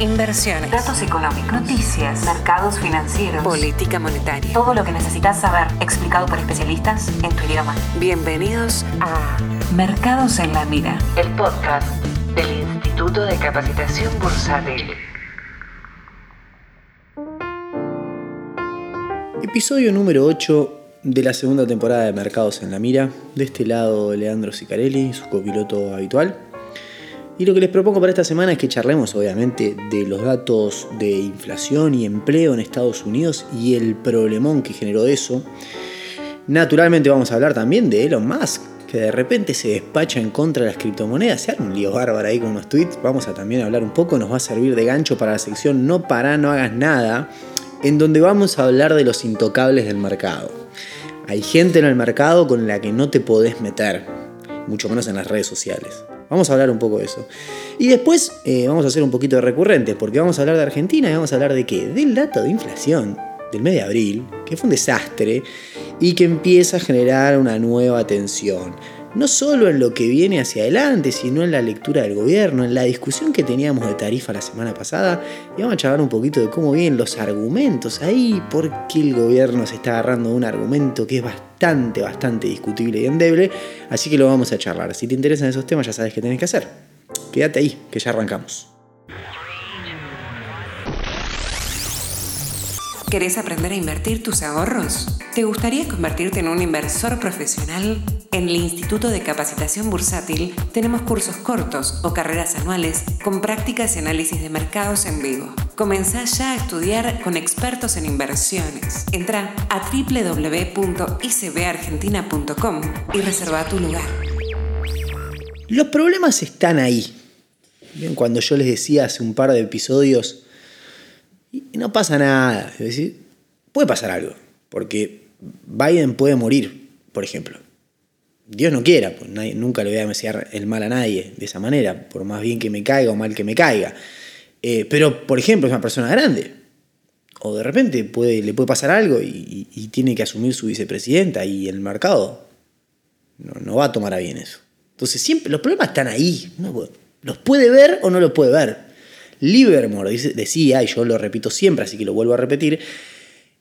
inversiones, datos económicos, noticias, mercados financieros, política monetaria. Todo lo que necesitas saber explicado por especialistas en tu idioma. Bienvenidos a Mercados en la Mira, el podcast del Instituto de Capacitación Bursátil. Episodio número 8 de la segunda temporada de Mercados en la Mira. De este lado, Leandro Sicarelli, su copiloto habitual. Y lo que les propongo para esta semana es que charlemos, obviamente, de los datos de inflación y empleo en Estados Unidos y el problemón que generó eso. Naturalmente, vamos a hablar también de Elon Musk, que de repente se despacha en contra de las criptomonedas. Se un lío bárbaro ahí con unos tweets. Vamos a también hablar un poco, nos va a servir de gancho para la sección No para, no hagas nada, en donde vamos a hablar de los intocables del mercado. Hay gente en el mercado con la que no te podés meter, mucho menos en las redes sociales. Vamos a hablar un poco de eso. Y después eh, vamos a hacer un poquito de recurrentes, porque vamos a hablar de Argentina y vamos a hablar de qué? Del dato de inflación del mes de abril, que fue un desastre y que empieza a generar una nueva tensión no solo en lo que viene hacia adelante, sino en la lectura del gobierno, en la discusión que teníamos de tarifa la semana pasada, y vamos a charlar un poquito de cómo vienen los argumentos ahí, por qué el gobierno se está agarrando un argumento que es bastante, bastante discutible y endeble, así que lo vamos a charlar. Si te interesan esos temas ya sabes qué tenés que hacer. Quédate ahí, que ya arrancamos. ¿Querés aprender a invertir tus ahorros? ¿Te gustaría convertirte en un inversor profesional? En el Instituto de Capacitación Bursátil tenemos cursos cortos o carreras anuales con prácticas y análisis de mercados en vivo. Comenzá ya a estudiar con expertos en inversiones. Entra a www.icbargentina.com y reserva tu lugar. Los problemas están ahí. Bien, cuando yo les decía hace un par de episodios y no pasa nada. Es decir, puede pasar algo, porque Biden puede morir, por ejemplo. Dios no quiera, pues nunca le voy a desear el mal a nadie de esa manera, por más bien que me caiga o mal que me caiga. Eh, pero, por ejemplo, es una persona grande. O de repente puede, le puede pasar algo y, tiene que asumir su vicepresidenta y el mercado no, va a tomar a bien eso. Entonces, siempre los problemas están ahí. los puede ver o no los puede ver. Livermore decía, y yo lo repito siempre, así que lo vuelvo a repetir,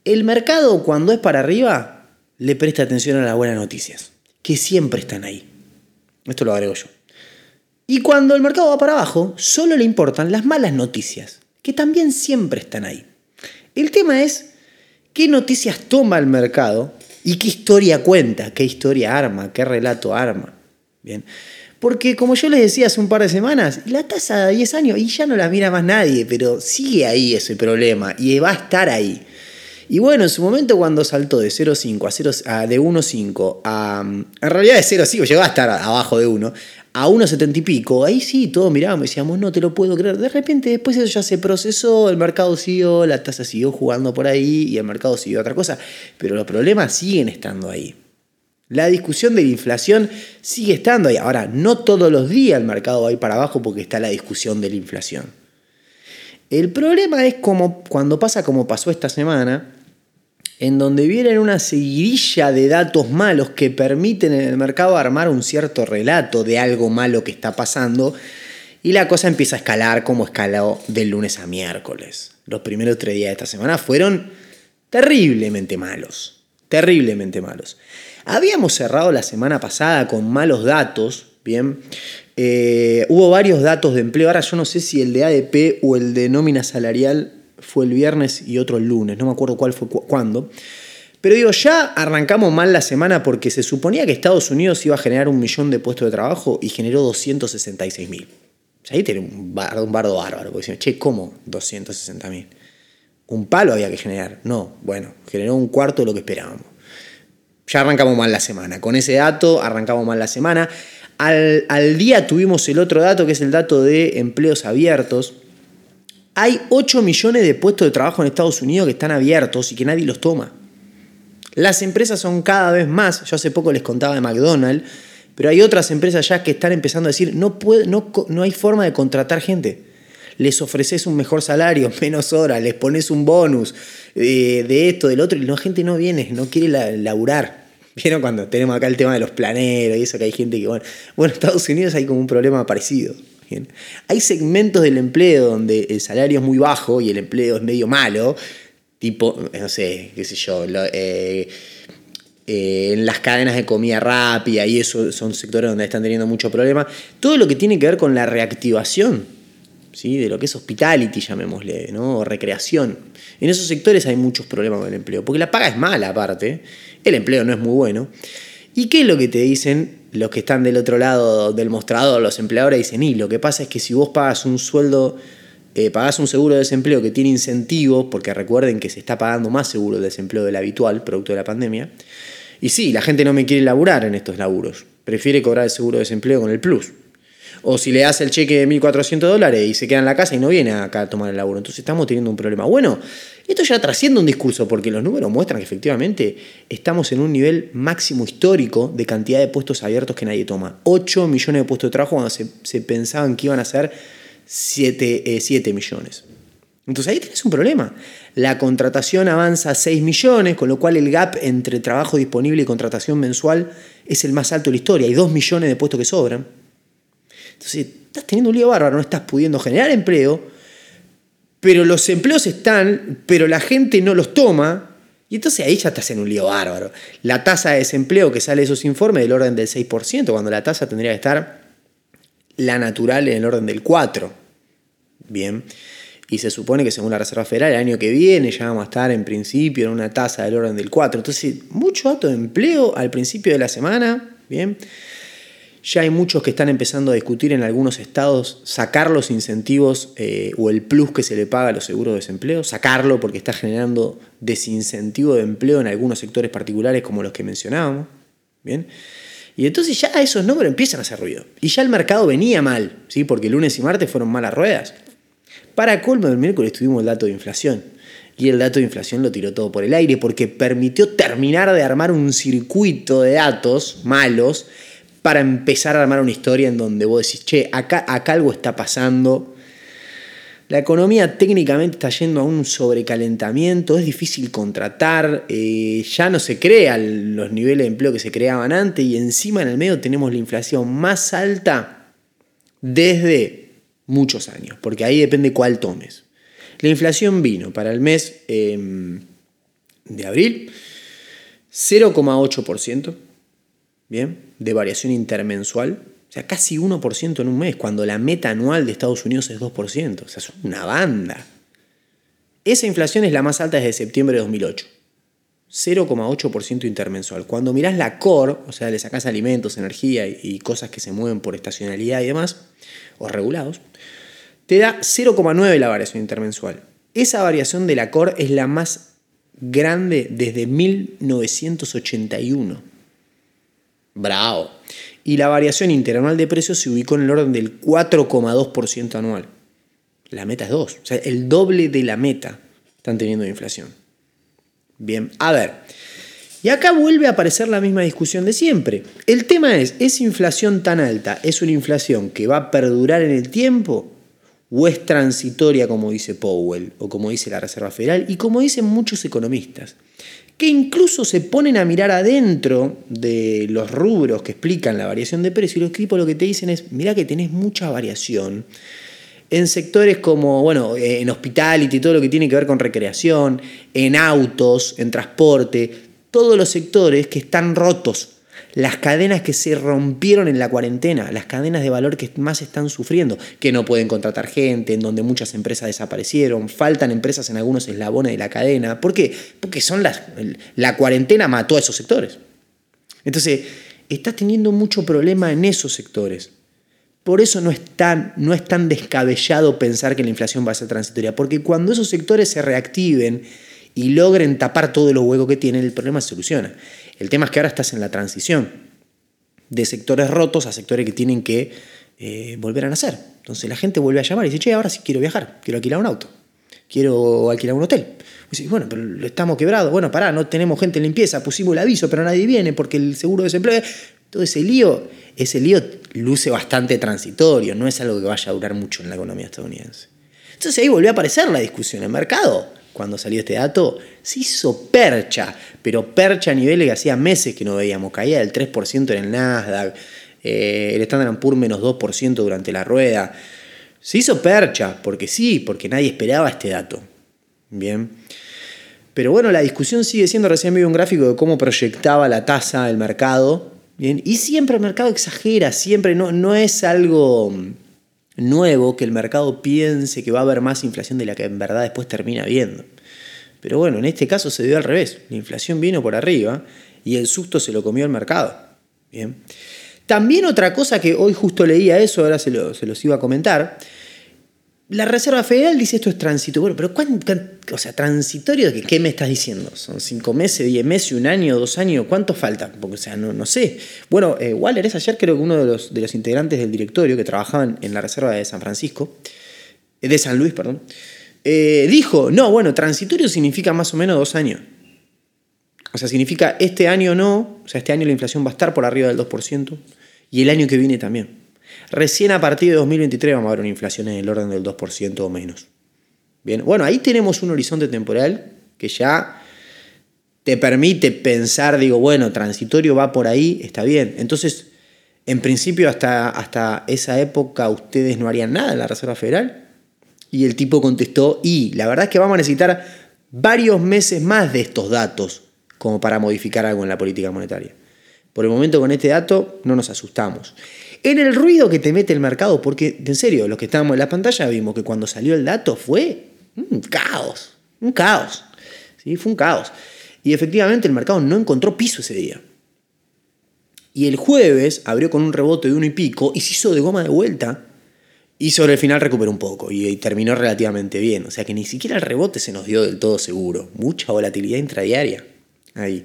el mercado cuando es para arriba le presta atención a las buenas noticias, que siempre están ahí. Esto lo agrego yo. Y cuando el mercado va para abajo, solo le importan las malas noticias, que también siempre están ahí. El tema es qué noticias toma el mercado y qué historia cuenta, qué historia arma, qué relato arma. Bien. Porque como yo les decía hace un par de semanas, la tasa de 10 años y ya no la mira más nadie, pero sigue ahí ese problema y va a estar ahí. Y bueno, en su momento cuando saltó de 0,5 a 0, a, de 1,5 a... En realidad de 0,5 llegó a estar abajo de 1, a 1,70 y pico, ahí sí, todos mirábamos y decíamos, no te lo puedo creer. De repente después eso ya se procesó, el mercado siguió, la tasa siguió jugando por ahí y el mercado siguió otra cosa. Pero los problemas siguen estando ahí. La discusión de la inflación sigue estando ahí. Ahora, no todos los días el mercado va a ir para abajo porque está la discusión de la inflación. El problema es como cuando pasa como pasó esta semana, en donde vienen una seguidilla de datos malos que permiten en el mercado armar un cierto relato de algo malo que está pasando y la cosa empieza a escalar como escaló del lunes a miércoles. Los primeros tres días de esta semana fueron terriblemente malos, terriblemente malos. Habíamos cerrado la semana pasada con malos datos, ¿bien? Eh, hubo varios datos de empleo, ahora yo no sé si el de ADP o el de nómina salarial fue el viernes y otro el lunes, no me acuerdo cuál fue cuándo. Pero digo, ya arrancamos mal la semana porque se suponía que Estados Unidos iba a generar un millón de puestos de trabajo y generó 266 mil. ahí tiene un bardo, bárbaro, porque dicen, che, ¿cómo 260 mil? Un palo había que generar. No, bueno, generó un cuarto de lo que esperábamos ya arrancamos mal la semana. Con ese dato arrancamos mal la semana. Al, día tuvimos el otro dato, que es el dato de empleos abiertos. Hay 8 millones de puestos de trabajo en Estados Unidos que están abiertos y que nadie los toma. Las empresas son cada vez más, yo hace poco les contaba de McDonald's, pero hay otras empresas ya que están empezando a decir, no, puede, no, no hay forma de contratar gente les ofreces un mejor salario, menos horas, les pones un bonus eh, de esto, del otro, y la gente no viene, no quiere laburar. ¿Vieron cuando tenemos acá el tema de los planeros y eso que hay gente que, bueno, bueno, en Estados Unidos hay como un problema parecido. Hay segmentos del empleo donde el salario es muy bajo y el empleo es medio malo, tipo, no sé, qué sé yo, eh, eh, en las cadenas de comida rápida y eso son sectores donde están teniendo mucho problema. Todo lo que tiene que ver con la reactivación ¿sí? de lo que es hospitality, llamémosle, ¿no? o recreación. En esos sectores hay muchos problemas con el empleo, porque la paga es mala aparte, el empleo no es muy bueno. ¿Y qué es lo que te dicen los que están del otro lado del mostrador, los empleadores? Dicen, y lo que pasa es que si vos pagas un sueldo, eh, pagás un seguro de desempleo que tiene incentivos, porque recuerden que se está pagando más seguro de desempleo del habitual, producto de la pandemia, y sí, la gente no me quiere laburar en estos laburos. Prefiere cobrar el seguro de desempleo con el plus. O si le hace el cheque de 1.400 dólares y se queda en la casa y no viene acá a tomar el laburo. Entonces estamos teniendo un problema. Bueno, esto ya trasciende un discurso porque los números muestran que efectivamente estamos en un nivel máximo histórico de cantidad de puestos abiertos que nadie toma. 8 millones de puestos de trabajo cuando se, pensaban que iban a ser 7, 7 eh, millones. Entonces ahí tienes un problema. La contratación avanza a 6 millones, con lo cual el gap entre trabajo disponible y contratación mensual es el más alto de la historia. Hay 2 millones de puestos que sobran. Entonces estás teniendo un lío bárbaro, no estás pudiendo generar empleo, pero los empleos están, pero la gente no los toma. Y entonces ahí ya estás en un lío bárbaro. La tasa de desempleo que sale de esos informes del orden del 6%, cuando la tasa tendría que estar la natural en el orden del 4%. Bien. Y se supone que según la Reserva Federal el año que viene ya vamos a estar en principio en una tasa del orden del 4. Entonces, mucho dato de empleo al principio de la semana, ¿bien? Ya hay muchos que están empezando a discutir en algunos estados sacar los incentivos eh, o el plus que se le paga a los seguros de desempleo, sacarlo porque está generando desincentivo de empleo en algunos sectores particulares como los que mencionábamos. ¿bien? Y entonces ya esos números empiezan a hacer ruido. Y ya el mercado venía mal, ¿sí? porque lunes y martes fueron malas ruedas. Para colmo del miércoles tuvimos el dato de inflación. Y el dato de inflación lo tiró todo por el aire porque permitió terminar de armar un circuito de datos malos para empezar a armar una historia en donde vos decís, che, acá, acá algo está pasando. La economía técnicamente está yendo a un sobrecalentamiento, es difícil contratar, eh, ya no se crean los niveles de empleo que se creaban antes y encima en el medio tenemos la inflación más alta desde muchos años, porque ahí depende cuál tomes. La inflación vino para el mes em, de abril 0,8%, ¿bien? De variación intermensual, o sea, casi 1% en un mes, cuando la meta anual de Estados Unidos es 2%, o sea, es una banda. Esa inflación es la más alta desde septiembre de 2008. 0,8% intermensual. Cuando mirás la core, o sea, le sacás alimentos, energía y cosas que se mueven por estacionalidad y demás, o regulados, te da 0,9 la variación intermensual. Esa variación de la core es la más grande desde 1981. Bravo. Y la variación interanual de precios se ubicó en el orden del 4,2% anual. La meta es 2, o sea, el doble de la meta están teniendo de inflación. Bien, a ver. Y acá vuelve a aparecer la misma discusión de siempre. El tema es, ¿es inflación tan alta? ¿Es una inflación que va a perdurar en el tiempo? ¿O es transitoria como dice Powell o como dice la Reserva Federal y como dicen muchos economistas? Que incluso se ponen a mirar adentro de los rubros que explican la variación de precio y los tipos lo que te dicen es, mira que tenés mucha variación en sectores como, bueno, en hospitality, todo lo que tiene que ver con recreación, en autos, en transporte, todos los sectores que están rotos, las cadenas que se rompieron en la cuarentena, las cadenas de valor que más están sufriendo, que no pueden contratar gente, en donde muchas empresas desaparecieron, faltan empresas en algunos eslabones de la cadena. ¿Por qué? Porque son las, la cuarentena mató a esos sectores. Entonces, está teniendo mucho problema en esos sectores. Por eso no es, tan, no es tan descabellado pensar que la inflación va a ser transitoria, porque cuando esos sectores se reactiven, y logren tapar todos los huecos que tienen, el problema se soluciona. El tema es que ahora estás en la transición de sectores rotos a sectores que tienen que eh, volver a nacer. Entonces la gente vuelve a llamar y dice, che, ahora sí quiero viajar, quiero alquilar un auto, quiero alquilar un hotel. Y bueno, pero estamos quebrados, bueno, pará, no tenemos gente en limpieza, pusimos el aviso, pero nadie viene porque el seguro de desempleo... Todo ese lío, ese lío luce bastante transitorio, no es algo que vaya a durar mucho en la economía estadounidense. Entonces ahí volvió a aparecer la discusión. El mercado cuando salió este dato, se hizo percha, pero percha a niveles que hacía meses que no veíamos. Caía del 3% en el Nasdaq, eh, el Standard Poor's menos 2% durante la rueda. Se hizo percha, porque sí, porque nadie esperaba este dato. Bien. Pero bueno, la discusión sigue siendo, recién vi un gráfico de cómo proyectaba la tasa del mercado. Bien. Y siempre el mercado exagera, siempre no, no es algo nuevo que el mercado piense que va a haber más inflación de la que en verdad después termina viendo. Pero bueno, en este caso se dio al revés. La inflación vino por arriba y el susto se lo comió el mercado. Bien. También otra cosa que hoy justo leía eso, ahora se, se los iba a comentar. La Reserva Federal dice esto es transitorio. Pero ¿cuánto, o sea, transitorio, ¿qué, ¿qué me estás diciendo? ¿Son cinco meses, diez meses, un año, dos años? ¿Cuánto falta? Porque, o sea, no, no sé. Bueno, eh, Waller es ayer creo que uno de los, de los integrantes del directorio que trabajaban en la Reserva de San Francisco, eh, de San Luis, perdón, eh, dijo, no, bueno, transitorio significa más o menos dos años. O sea, significa este año no, o sea, este año la inflación va a estar por arriba del 2% y el año que viene también. Recién a partir de 2023 vamos a ver una inflación en el orden del 2% o menos. Bien, bueno, ahí tenemos un horizonte temporal que ya te permite pensar, digo, bueno, transitorio va por ahí, está bien. Entonces, en principio, hasta, hasta esa época ustedes no harían nada en la Reserva Federal. Y el tipo contestó, y la verdad es que vamos a necesitar varios meses más de estos datos como para modificar algo en la política monetaria. Por el momento con este dato no nos asustamos en el ruido que te mete el mercado, porque en serio, los que estábamos en la pantalla vimos que cuando salió el dato fue un caos, un caos, ¿sí? fue un caos. Y efectivamente el mercado no encontró piso ese día. Y el jueves abrió con un rebote de uno y pico y se hizo de goma de vuelta. Y sobre el final recuperó un poco y, terminó relativamente bien. O sea que ni siquiera el rebote se nos dio del todo seguro. Mucha volatilidad intradiaria ahí.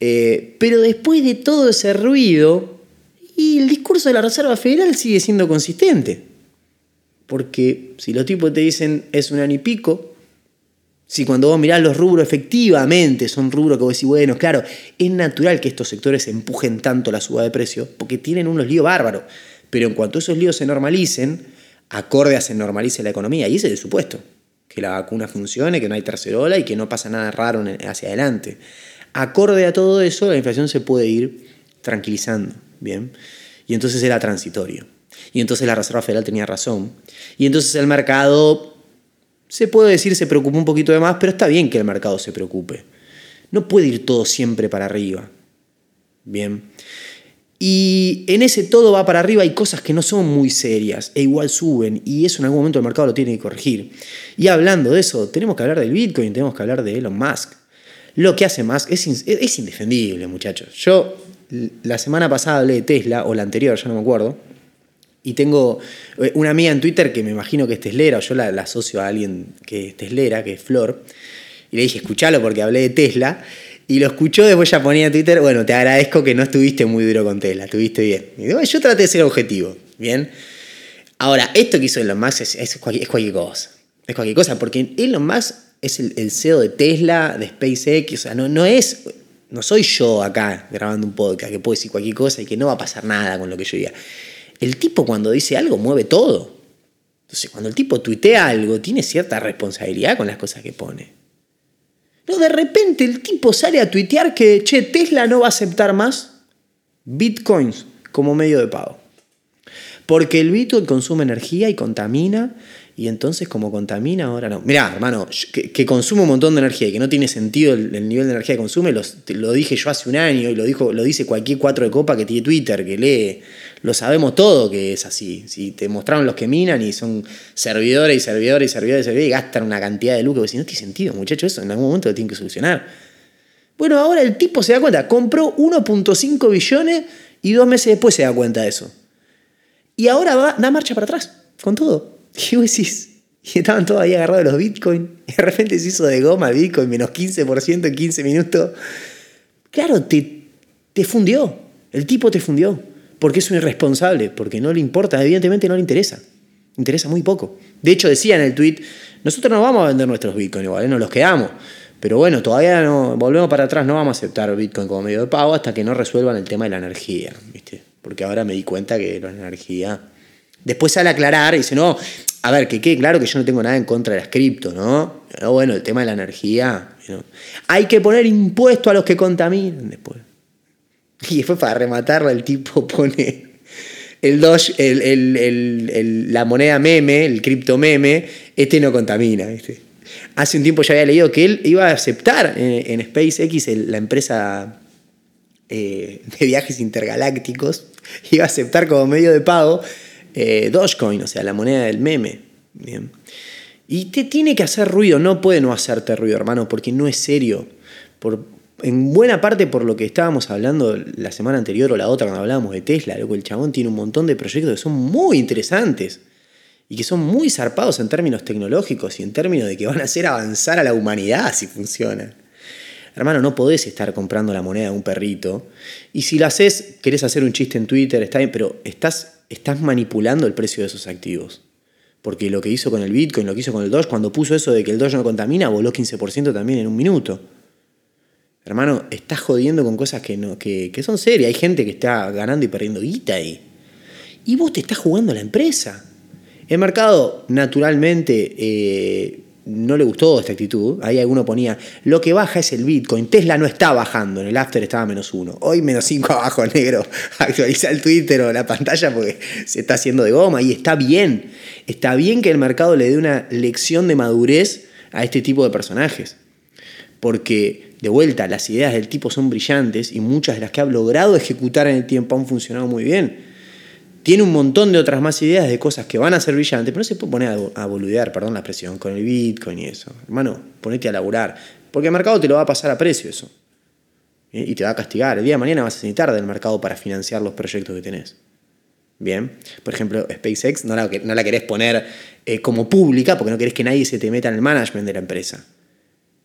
Eh, pero después de todo ese ruido, y el discurso de la Reserva Federal sigue siendo consistente. Porque si los tipos te dicen es un año y pico, si cuando vos mirás los rubros efectivamente son rubros que vos decís, bueno, claro, es natural que estos sectores empujen tanto la suba de precios porque tienen unos líos bárbaros. Pero en cuanto esos líos se normalicen, acorde a se normalice la economía, y ese es el supuesto, que la vacuna funcione, que no hay tercerola y que no pasa nada raro hacia adelante. Acorde a todo eso, la inflación se puede ir tranquilizando. Bien. Y entonces era transitorio. Y entonces la Reserva Federal tenía razón. Y entonces el mercado, se puede decir, se preocupó un poquito de más, pero está bien que el mercado se preocupe. No puede ir todo siempre para arriba. Bien. Y en ese todo va para arriba hay cosas que no son muy serias e igual suben y eso en algún momento el mercado lo tiene que corregir. Y hablando de eso, tenemos que hablar del Bitcoin, tenemos que hablar de Elon Musk. Lo que hace Musk es, es indefendible, muchachos. Yo la semana pasada hablé de Tesla, o la anterior, ya no me acuerdo. Y tengo eh, una amiga en Twitter que me imagino que es teslera, o yo la, asocio a alguien que es teslera, que es Flor. Y le dije, escuchalo porque hablé de Tesla. Y lo escuchó, después ya ponía en Twitter, bueno, te agradezco que no estuviste muy duro con Tesla, estuviste bien. Y digo, yo traté de ser objetivo, ¿bien? Ahora, esto que hizo Elon Musk es, cualquier, cosa. Es cualquier cosa, porque Elon Musk es el, el, CEO de Tesla, de SpaceX, o sea, no, no es no soy yo acá grabando un podcast que puedo decir cualquier cosa y que no va a pasar nada con lo que yo diga. El tipo cuando dice algo mueve todo. Entonces, cuando el tipo tuitea algo, tiene cierta responsabilidad con las cosas que pone. No, de repente el tipo sale a tuitear que, che, Tesla no va a aceptar más bitcoins como medio de pago. Porque el bitcoin consume energía y contamina y entonces, como contamina, ahora no. Mirá, hermano, que, consume un montón de energía y que no tiene sentido el, nivel de energía que consume, lo dije yo hace un año y lo, dijo, lo dice cualquier cuatro de copa que tiene Twitter, que lee. Lo sabemos todo que es así. Si te mostraron los que minan y son servidores y servidores y servidores y servidores gastan una cantidad de lucro, que si no tiene sentido, muchachos, eso en algún momento lo tienen que solucionar. Bueno, ahora el tipo se da cuenta, compró 1.5 billones y dos meses después se da cuenta de eso. Y ahora va, da marcha para atrás, con todo. Y vos y estaban todos ahí agarrados los bitcoins. Y de repente se hizo de goma el bitcoin, menos 15% en 15 minutos. Claro, te, te fundió. El tipo te fundió. Porque es un irresponsable, porque no le importa, evidentemente no le interesa. Interesa muy poco. De hecho, decía en el tweet, nosotros no vamos a vender nuestros bitcoins, igual, ¿eh? nos los quedamos. Pero bueno, todavía no, volvemos para atrás, no vamos a aceptar Bitcoin como medio de pago hasta que no resuelvan el tema de la energía, ¿viste? Porque ahora me di cuenta que la energía Después sale a aclarar y dice, no, a ver, que quede claro que yo no tengo nada en contra de las cripto, ¿no? Pero bueno, el tema de la energía. Hay que poner impuesto a los que contaminan después. Y después para rematarla el tipo pone el Doge, el, el, el, la moneda meme, el cripto meme, este no contamina. ¿viste? Hace un tiempo ya había leído que él iba a aceptar en, en SpaceX, la empresa eh, de viajes intergalácticos, iba a aceptar como medio de pago eh, Dogecoin, o sea, la moneda del meme. Bien. Y te tiene que hacer ruido, no puede no hacerte ruido, hermano, porque no es serio. Por, en buena parte por lo que estábamos hablando la semana anterior o la otra cuando hablábamos de Tesla, loco, el chabón tiene un montón de proyectos que son muy interesantes y que son muy zarpados en términos tecnológicos y en términos de que van a hacer avanzar a la humanidad si funcionan. Hermano, no podés estar comprando la moneda de un perrito. Y si lo haces, querés hacer un chiste en Twitter, está bien, pero estás, estás manipulando el precio de esos activos. Porque lo que hizo con el Bitcoin, lo que hizo con el Doge, cuando puso eso de que el Doge no contamina, voló 15% también en un minuto. Hermano, estás jodiendo con cosas que, no, que, son serias. Hay gente que está ganando y perdiendo guita ahí. Y vos te estás jugando la empresa. El mercado, naturalmente, eh, no le gustó esta actitud. Ahí alguno ponía, lo que baja es el Bitcoin. Tesla no está bajando, en el after estaba menos uno. Hoy menos cinco abajo, negro. Actualiza el Twitter o la pantalla porque se está haciendo de goma y está bien. Está bien que el mercado le dé una lección de madurez a este tipo de personajes. Porque de vuelta, las ideas del tipo son brillantes y muchas de las que ha logrado ejecutar en el tiempo han funcionado muy bien. Tiene un montón de otras más ideas de cosas que van a ser brillantes, pero no se puede poner a, boludear, perdón la expresión, con el Bitcoin y eso. Hermano, ponete a laburar. Porque el mercado te lo va a pasar a precio eso. Y te va a castigar. El día de mañana vas a necesitar del mercado para financiar los proyectos que tenés. Bien. Por ejemplo, SpaceX no la, no la querés poner eh, como pública porque no querés que nadie se te meta en el management de la empresa.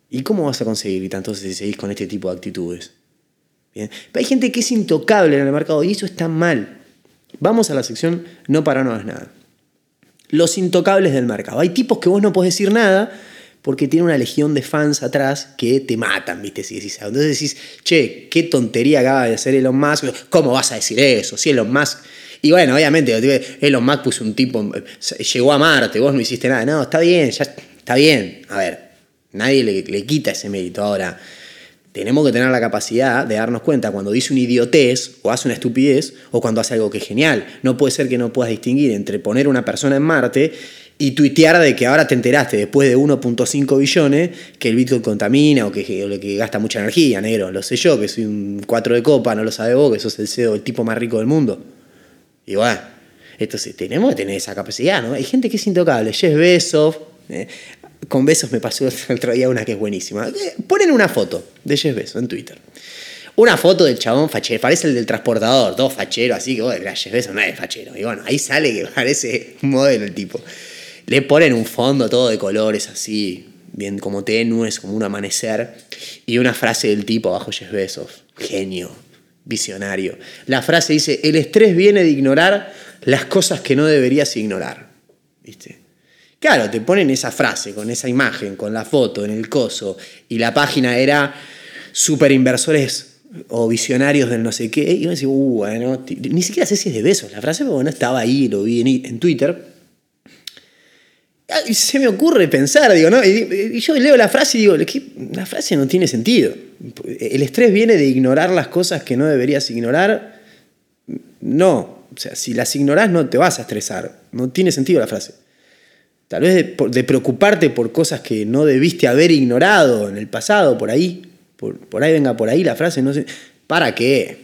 ¿Y cómo vas a conseguir entonces si seguís con este tipo de actitudes? Bien. hay gente que es intocable en el mercado y eso está mal. Vamos a la sección no para no es nada. Los intocables del mercado. Hay tipos que vos no podés decir nada porque tiene una legión de fans atrás que te matan, ¿viste? Si decís, entonces decís, che, qué tontería acaba de hacer Elon Musk. ¿Cómo vas a decir eso? Si Elon Musk. Y bueno, obviamente, Elon Musk puso un tipo, llegó a Marte, vos no hiciste nada. No, está bien, ya está bien. A ver, Nadie le, quita ese mérito. Ahora, tenemos que tener la capacidad de darnos cuenta cuando dice una idiotez o hace una estupidez o cuando hace algo que es genial. No puede ser que no puedas distinguir entre poner una persona en Marte y tuitear de que ahora te enteraste después de 1.5 billones que el Bitcoin contamina o que, gasta mucha energía, negro. Lo sé yo, que soy un 4 de copa, no lo sabe vos, que sos el CEO, el tipo más rico del mundo. Y bueno, entonces tenemos que tener esa capacidad, ¿no? Hay gente que es intocable. Jeff Bezos, eh, con besos me pasó el otro día una que es buenísima. Eh, ponen una foto de Jeff Bezos en Twitter. Una foto del chabón fachero, parece el del transportador, todo fachero, así que bueno, Jeff Bezos no es fachero. Y bueno, ahí sale que parece un modelo el tipo. Le ponen un fondo todo de colores así, bien como tenues, como un amanecer, y una frase del tipo abajo Jeff Bezos. Genio, visionario. La frase dice, el estrés viene de ignorar las cosas que no deberías ignorar. ¿Viste? Claro, te ponen esa frase, con esa imagen, con la foto en el coso, y la página era super inversores o visionarios del no sé qué, y uno dice, uh, bueno, ni siquiera sé si es de besos la frase, pero bueno, estaba ahí, lo vi en, Twitter. Y se me ocurre pensar, digo, ¿no? Y, yo leo la frase y digo, la frase no tiene sentido. El estrés viene de ignorar las cosas que no deberías ignorar. No, o sea, si las ignorás no te vas a estresar. No tiene sentido la frase. Tal vez de, preocuparte por cosas que no debiste haber ignorado en el pasado, por ahí. Por, ahí venga por ahí la frase, no sé. ¿Para qué?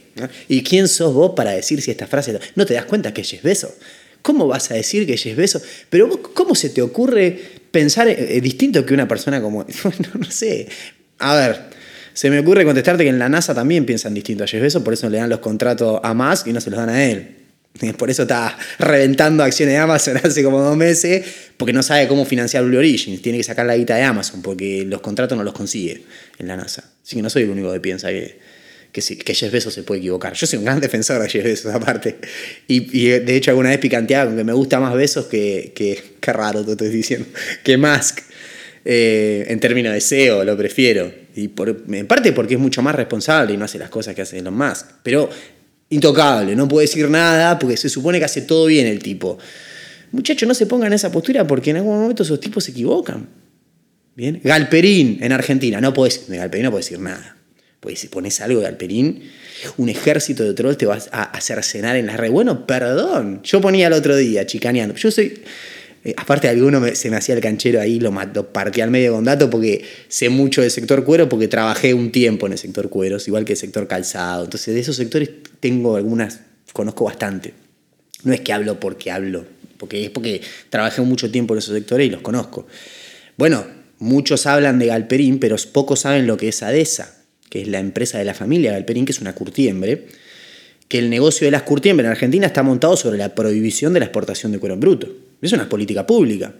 ¿Y quién sos vos para decir si esta frase... No te das cuenta que es beso? ¿Cómo vas a decir que es beso? Pero ¿cómo se te ocurre pensar eh, distinto que una persona como... no, no sé. A ver, se me ocurre contestarte que en la NASA también piensan distinto a Jeff Bezos, por eso le dan los contratos a Musk y no se los dan a él. Por eso está reventando acciones de Amazon hace como dos meses, porque no sabe cómo financiar Blue Origin. Tiene que sacar la guita de Amazon, porque los contratos no los consigue en la NASA. Así que no soy el único que piensa que, que, que Jeff Bezos se puede equivocar. Yo soy un gran defensor de Jeff Bezos, aparte. Y, de hecho, alguna vez picanteaba con que me gusta más Bezos que. que qué raro te estoy diciendo. Que Musk. Eh, en términos de SEO, lo prefiero. Y por, en parte porque es mucho más responsable y no hace las cosas que hace Elon Musk. Pero intocable, no puede decir nada porque se supone que hace todo bien el tipo. Muchachos, no se pongan en esa postura porque en algún momento esos tipos se equivocan. ¿Bien? Galperín en Argentina, no puede, de Galperín no puede decir nada. Pues si pones algo de Alperín, un ejército de trolls te vas a hacer cenar en la red. Bueno, perdón. Yo ponía el otro día, chicaneando. Yo soy. Eh, aparte, alguno me- se me hacía el canchero ahí, lo, mat- lo partí al medio con dato porque sé mucho del sector cuero, porque trabajé un tiempo en el sector cueros, igual que el sector calzado. Entonces, de esos sectores tengo algunas, conozco bastante. No es que hablo porque hablo, porque es porque trabajé mucho tiempo en esos sectores y los conozco. Bueno, muchos hablan de Galperín, pero pocos saben lo que es ADESA, que es la empresa de la familia Galperín, que es una curtiembre, que el negocio de las curtiembres en Argentina está montado sobre la prohibición de la exportación de cuero en bruto. Es una política pública.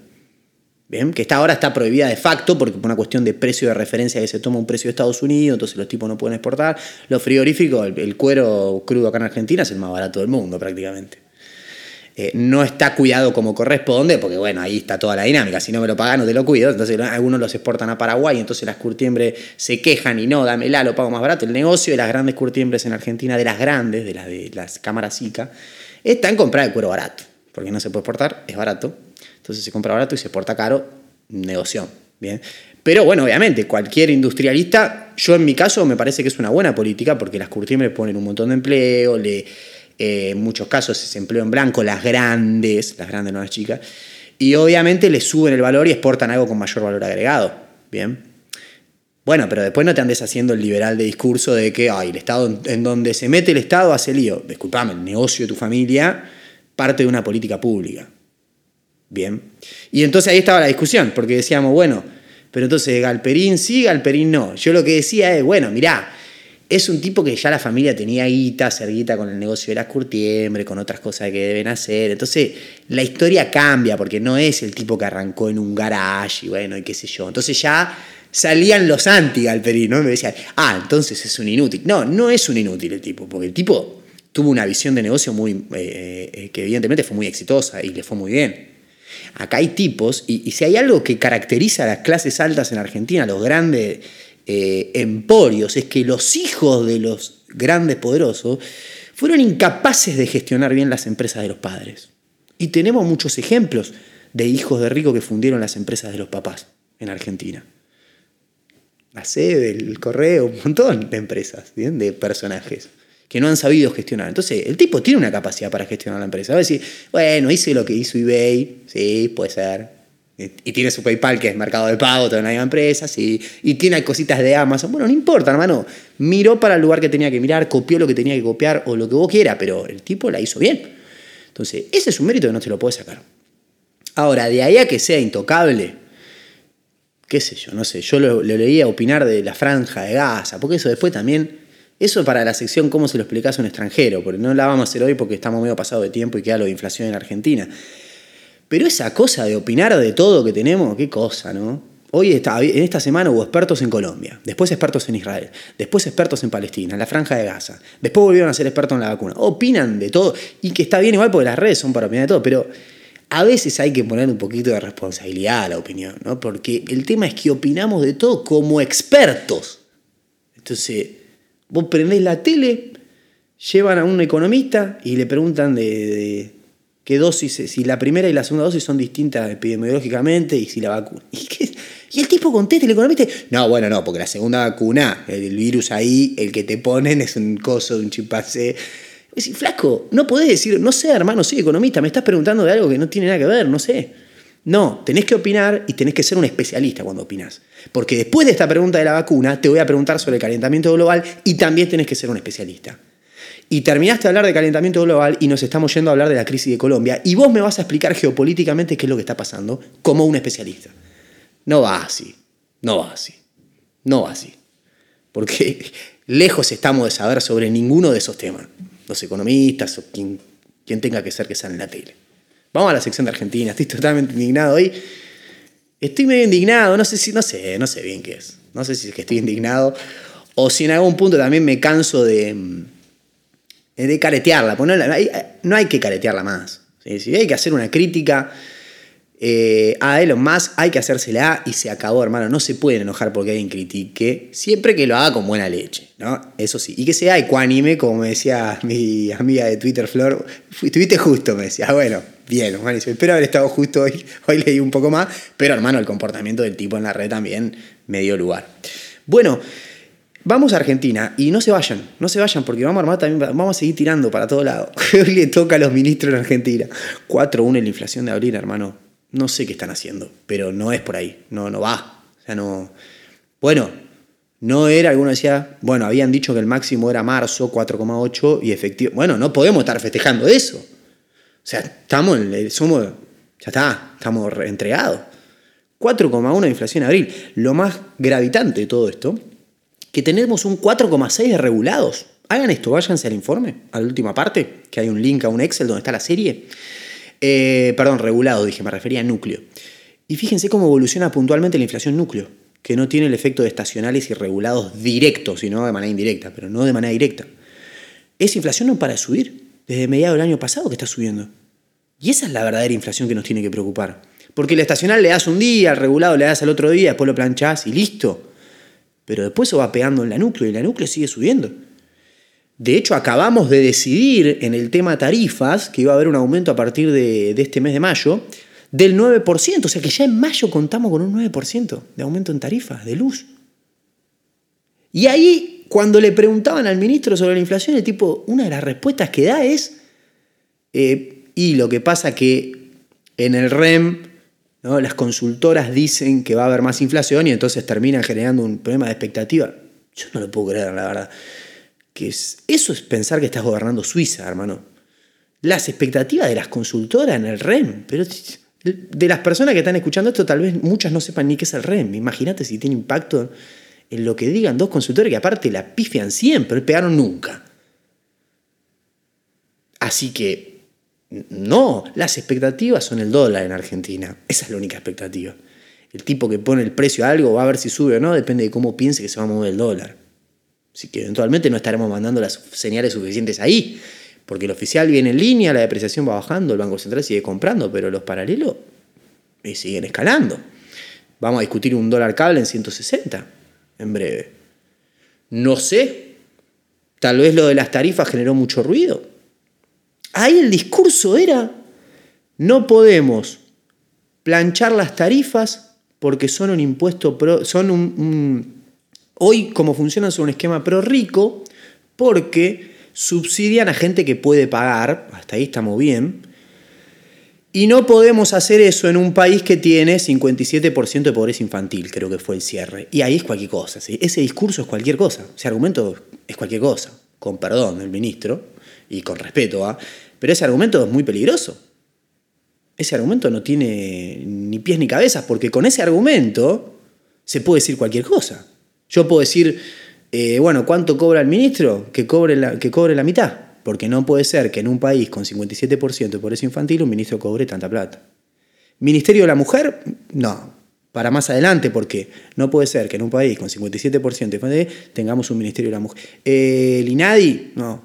Bien, que está, ahora está prohibida de facto porque por una cuestión de precio de referencia que se toma un precio de Estados Unidos, entonces los tipos no pueden exportar. Los frigoríficos, el, cuero crudo acá en Argentina es el más barato del mundo prácticamente. Eh, no está cuidado como corresponde, porque bueno, ahí está toda la dinámica. Si no me lo pagan, no te lo cuido. Entonces algunos los exportan a Paraguay, entonces las curtiembres se quejan y no, dámela, lo pago más barato. El negocio de las grandes curtiembres en Argentina, de las grandes, de las de las cámaras SICA, está en comprar el cuero barato, porque no se puede exportar, es barato. Entonces se compra barato y se exporta caro, negocio. Bien. Pero bueno, obviamente, cualquier industrialista, yo en mi caso me parece que es una buena política porque las curtiembres ponen un montón de empleo, le, eh, en muchos casos es empleo en blanco, las grandes, las grandes no las chicas, y obviamente le suben el valor y exportan algo con mayor valor agregado. Bien. Bueno, pero después no te andes haciendo el liberal de discurso de que ay, el Estado, en donde se mete el Estado hace lío. Disculpame, el negocio de tu familia parte de una política pública. Bien. Y entonces ahí estaba la discusión, porque decíamos, bueno, pero entonces Galperín sí, Galperín no. Yo lo que decía es, bueno, mirá, es un tipo que ya la familia tenía guita, hacer guita con el negocio de las curtiembre, con otras cosas que deben hacer. Entonces la historia cambia, porque no es el tipo que arrancó en un garage y bueno, y qué sé yo. Entonces ya salían los anti-Galperín, ¿no? Y me decían, ah, entonces es un inútil. No, no es un inútil el tipo, porque el tipo tuvo una visión de negocio muy, eh, eh, que evidentemente fue muy exitosa y le fue muy bien. Acá hay tipos, y, si hay algo que caracteriza a las clases altas en Argentina, los grandes eh, emporios, es que los hijos de los grandes poderosos fueron incapaces de gestionar bien las empresas de los padres. Y tenemos muchos ejemplos de hijos de ricos que fundieron las empresas de los papás en Argentina. La sede, el correo, un montón de empresas, ¿bien? de personajes que no han sabido gestionar. Entonces, el tipo tiene una capacidad para gestionar la empresa. Va a decir, bueno, hice lo que hizo eBay, sí, puede ser. Y tiene su PayPal, que es mercado de pago, toda una misma empresa, sí. Y tiene cositas de Amazon. Bueno, no importa, hermano. Miró para el lugar que tenía que mirar, copió lo que tenía que copiar o lo que vos quieras, pero el tipo la hizo bien. Entonces, ese es un mérito que no te lo puedes sacar. Ahora, de ahí a que sea intocable, qué sé yo, no sé. Yo lo, lo leía opinar de la franja de Gaza, porque eso después también eso para la sección cómo se lo explicás a un extranjero, porque no la vamos a hacer hoy porque estamos medio pasados de tiempo y queda lo de inflación en Argentina. Pero esa cosa de opinar de todo que tenemos, qué cosa, ¿no? Hoy, está, en esta semana hubo expertos en Colombia, después expertos en Israel, después expertos en Palestina, en la franja de Gaza, después volvieron a ser expertos en la vacuna. Opinan de todo, y que está bien igual porque las redes son para opinar de todo, pero a veces hay que poner un poquito de responsabilidad a la opinión, ¿no? Porque el tema es que opinamos de todo como expertos. Entonces, Vos prendés la tele, llevan a un economista y le preguntan de, qué dosis, si la primera y la segunda dosis son distintas epidemiológicamente y si la vacuna. ¿Y, el tipo contesta, el economista, no, bueno, no, porque la segunda vacuna, el virus ahí, el que te ponen es un coso de un chimpancé. Flaco, no podés decir, no sé, hermano, soy economista, me estás preguntando de algo que no tiene nada que ver, no sé. No, tenés que opinar y tenés que ser un especialista cuando opinás. Porque después de esta pregunta de la vacuna, te voy a preguntar sobre el calentamiento global y también tenés que ser un especialista. Y terminaste de hablar de calentamiento global y nos estamos yendo a hablar de la crisis de Colombia y vos me vas a explicar geopolíticamente qué es lo que está pasando como un especialista. No va así, no va así, no va así. Porque lejos estamos de saber sobre ninguno de esos temas. Los economistas o quien, tenga que ser que sea en la tele. Vamos a la sección de Argentina, estoy totalmente indignado hoy. Estoy medio indignado, no sé si, no sé, no sé bien qué es. No sé si es que estoy indignado o si en algún punto también me canso de, de caretearla. No hay, no hay que caretearla más. Si hay que hacer una crítica eh, a Elon Musk, hay que hacérsela y se acabó, hermano. No se pueden enojar porque alguien critique, siempre que lo haga con buena leche, ¿no? Eso sí. Y que sea ecuánime, como me decía mi amiga de Twitter, Flor. Estuviste justo, me decía. Bueno, bien, hermano. Espero haber estado justo hoy. Hoy leí un poco más. Pero, hermano, el comportamiento del tipo en la red también me dio lugar. Bueno, Vamos a Argentina y no se vayan, no se vayan porque vamos a armar también, vamos a seguir tirando para todo lado. Hoy le toca a los ministros en Argentina. 4-1 en la inflación de abril, hermano. No sé qué están haciendo, pero no es por ahí, no, no va. O sea, no. Bueno, no era, alguno decía, bueno, habían dicho que el máximo era marzo, 4,8 y efectivo. Bueno, no podemos estar festejando eso. O sea, estamos, somos, ya está, estamos entregados. 4,1 de inflación en abril. Lo más gravitante de todo esto, que tenemos un 4,6 de regulados. Hagan esto, váyanse al informe, a la última parte, que hay un link a un Excel donde está la serie. Eh, perdón, regulado, dije, me refería a núcleo. Y fíjense cómo evoluciona puntualmente la inflación núcleo, que no tiene el efecto de estacionales y regulados directos, sino de manera indirecta, pero no de manera directa. Esa inflación no para de subir desde mediados del año pasado que está subiendo. Y esa es la verdadera inflación que nos tiene que preocupar. Porque el estacional le das un día, al regulado le das al otro día, después lo planchás y listo. Pero después se va pegando en la núcleo y la núcleo sigue subiendo. De hecho, acabamos de decidir en el tema tarifas que iba a haber un aumento a partir de, este mes de mayo del 9%. O sea que ya en mayo contamos con un 9% de aumento en tarifas de luz. Y ahí cuando le preguntaban al ministro sobre la inflación, el tipo, una de las respuestas que da es, eh, y lo que pasa que en el REM las consultoras dicen que va a haber más inflación y entonces terminan generando un problema de expectativa. Yo no lo puedo creer, la verdad. Que es, eso es pensar que estás gobernando Suiza, hermano. Las expectativas de las consultoras en el REM, pero de las personas que están escuchando esto, tal vez muchas no sepan ni qué es el REM. Imagínate si tiene impacto en lo que digan dos consultores que aparte la pifian siempre, pegaron nunca. Así que, no, las expectativas son el dólar en Argentina. Esa es la única expectativa. El tipo que pone el precio a algo va a ver si sube o no, depende de cómo piense que se va a mover el dólar. Así que eventualmente no estaremos mandando las señales suficientes ahí, porque el oficial viene en línea, la depreciación va bajando, el Banco Central sigue comprando, pero los paralelos eh, siguen escalando. Vamos a discutir un dólar cable en 160 en breve. No sé, tal vez lo de las tarifas generó mucho ruido. Ahí el discurso era, no podemos planchar las tarifas porque son un impuesto, pro, son un, hoy como funcionan son un esquema pro rico porque subsidian a gente que puede pagar, hasta ahí estamos bien, y no podemos hacer eso en un país que tiene 57% de pobreza infantil, creo que fue el cierre. Y ahí es cualquier cosa. Ese discurso es cualquier cosa. Ese argumento es cualquier cosa. Con perdón del ministro y con respeto a. Pero ese argumento es muy peligroso. Ese argumento no tiene ni pies ni cabezas, porque con ese argumento se puede decir cualquier cosa. Yo puedo decir, eh, bueno, ¿cuánto cobra el ministro? Que cobre la, que la mitad. Porque no puede ser que en un país con 57% de pobreza infantil un ministro cobre tanta plata. Ministerio de la Mujer, no, para más adelante, porque no puede ser que en un país con 57% de infantil tengamos un Ministerio de la Mujer. Eh, el INADI, no,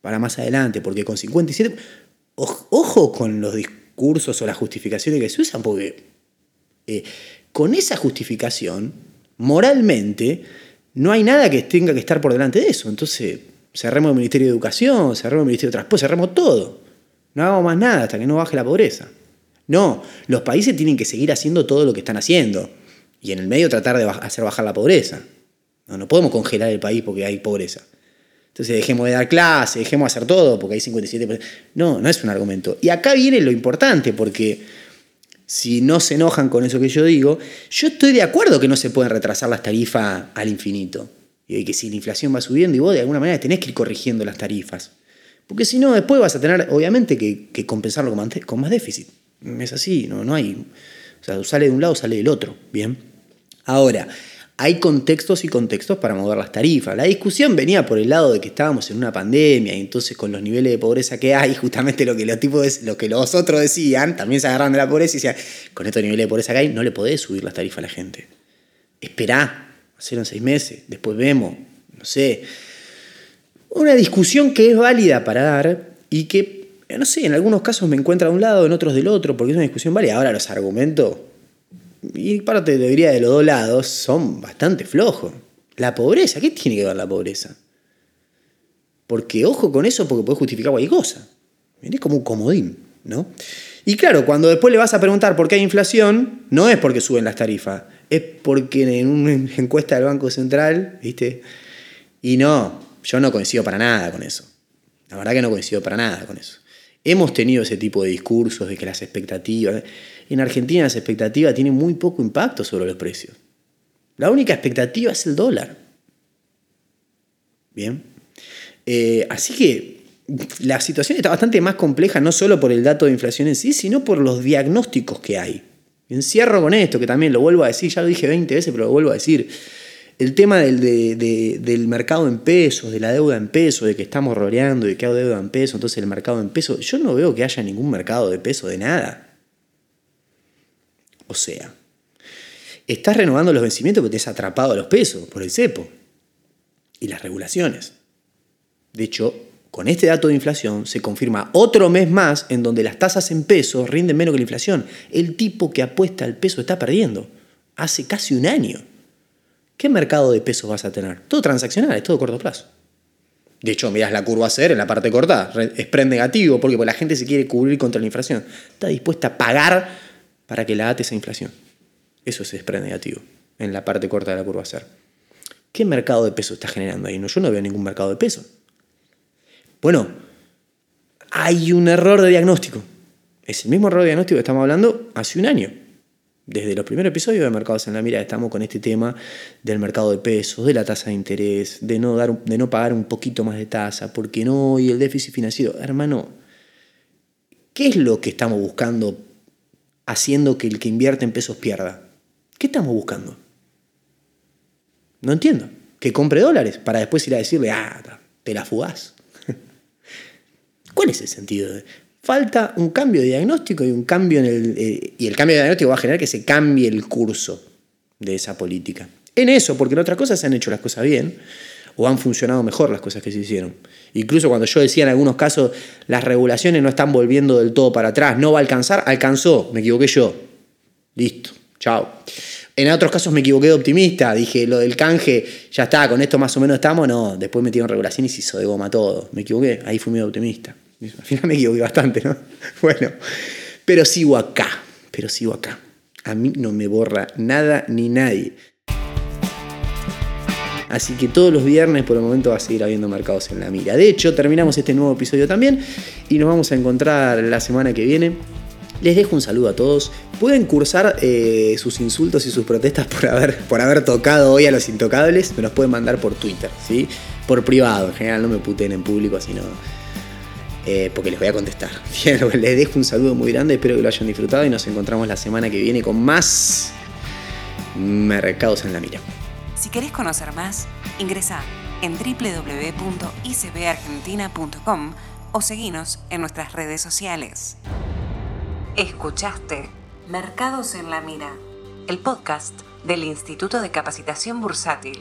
para más adelante, porque con 57%... Ojo con los discursos o las justificaciones que se usan, porque eh, con esa justificación, moralmente, no hay nada que tenga que estar por delante de eso. Entonces, cerremos el Ministerio de Educación, cerremos el Ministerio de Transporte, cerremos todo. No hagamos más nada hasta que no baje la pobreza. No, los países tienen que seguir haciendo todo lo que están haciendo y en el medio tratar de hacer bajar la pobreza. No, no podemos congelar el país porque hay pobreza. Entonces dejemos de dar clases, dejemos de hacer todo porque hay 57%. No, no es un argumento. Y acá viene lo importante porque si no se enojan con eso que yo digo, yo estoy de acuerdo que no se pueden retrasar las tarifas al infinito. Y que si la inflación va subiendo y vos de alguna manera tenés que ir corrigiendo las tarifas. Porque si no, después vas a tener, obviamente, que, compensarlo con, más déficit. Es así, no, no hay. O sea, sale de un lado, sale del otro. Bien. Ahora, hay contextos y contextos para mover las tarifas. La discusión venía por el lado de que estábamos en una pandemia y entonces con los niveles de pobreza que hay, justamente lo que los, tipos, lo que los otros decían, también se agarran de la pobreza y decían, con estos niveles de pobreza que hay, no le podés subir las tarifas a la gente. Esperá, en seis meses, después vemos, no sé. Una discusión que es válida para dar y que, no sé, en algunos casos me encuentra de un lado, en otros del otro, porque es una discusión válida. Ahora los argumentos, y parte debería de los dos lados, son bastante flojos. La pobreza, ¿qué tiene que ver la pobreza? Porque ojo con eso porque puede justificar cualquier cosa. Es como un comodín, ¿no? Y claro, cuando después le vas a preguntar por qué hay inflación, no es porque suben las tarifas, es porque en una encuesta del Banco Central, ¿viste? Y no, yo no coincido para nada con eso. La verdad que no coincido para nada con eso. Hemos tenido ese tipo de discursos de que las expectativas... En Argentina las expectativas tienen muy poco impacto sobre los precios. La única expectativa es el dólar. Bien. Eh, así que la situación está bastante más compleja, no solo por el dato de inflación en sí, sino por los diagnósticos que hay. Encierro con esto, que también lo vuelvo a decir, ya lo dije 20 veces, pero lo vuelvo a decir. El tema del, del mercado en pesos, de la deuda en pesos, de que estamos rodeando y que hay deuda en pesos, entonces el mercado en pesos, yo no veo que haya ningún mercado de peso de nada. O sea, estás renovando los vencimientos porque te has atrapado a los pesos por el cepo y las regulaciones. De hecho, con este dato de inflación se confirma otro mes más en donde las tasas en pesos rinden menos que la inflación. El tipo que apuesta al peso está perdiendo. Hace casi un año. ¿Qué mercado de pesos vas a tener? Todo transaccional, es todo corto plazo. De hecho, miras la curva ser en la parte corta, es pre negativo, porque la gente se quiere cubrir contra la inflación. Está dispuesta a pagar para que la ate esa inflación. Eso es spread negativo en la parte corta de la curva ser. ¿Qué mercado de peso está generando ahí? No, yo no veo ningún mercado de peso. Bueno, hay un error de diagnóstico. Es el mismo error de diagnóstico que estamos hablando hace un año. Desde los primeros episodios de Mercados en la Mira estamos con este tema del mercado de pesos, de la tasa de interés, de no, dar, de no pagar un poquito más de tasa, porque no, y el déficit financiero. Hermano, ¿qué es lo que estamos buscando haciendo que el que invierte en pesos pierda? ¿Qué estamos buscando? No entiendo. Que compre dólares para después ir a decirle, ah, te la fugás. ¿Cuál es el sentido? Falta un cambio de diagnóstico y un cambio en el. Eh, y el cambio de diagnóstico va a generar que se cambie el curso de esa política. En eso, porque en otras cosas se han hecho las cosas bien o han funcionado mejor las cosas que se hicieron. Incluso cuando yo decía en algunos casos, las regulaciones no están volviendo del todo para atrás, no va a alcanzar, alcanzó, me equivoqué yo. Listo, chao. En otros casos me equivoqué de optimista, dije lo del canje, ya está, con esto más o menos estamos, no, después metieron regulaciones y se hizo de goma todo. Me equivoqué, ahí fui muy optimista. Al final me equivoqué bastante, ¿no? Bueno, pero sigo acá, pero sigo acá. A mí no me borra nada ni nadie. Así que todos los viernes por el momento va a seguir habiendo mercados en la mira. De hecho, terminamos este nuevo episodio también y nos vamos a encontrar la semana que viene. Les dejo un saludo a todos. Pueden cursar eh, sus insultos y sus protestas por haber, por haber tocado hoy a los intocables. Me los pueden mandar por Twitter, ¿sí? Por privado. En general no me puten en público, sino eh, porque les voy a contestar. Les dejo un saludo muy grande. Espero que lo hayan disfrutado y nos encontramos la semana que viene con más mercados en la mira. Si querés conocer más, ingresa en www.icbargentina.com o seguinos en nuestras redes sociales. Escuchaste Mercados en la Mira, el podcast del Instituto de Capacitación Bursátil.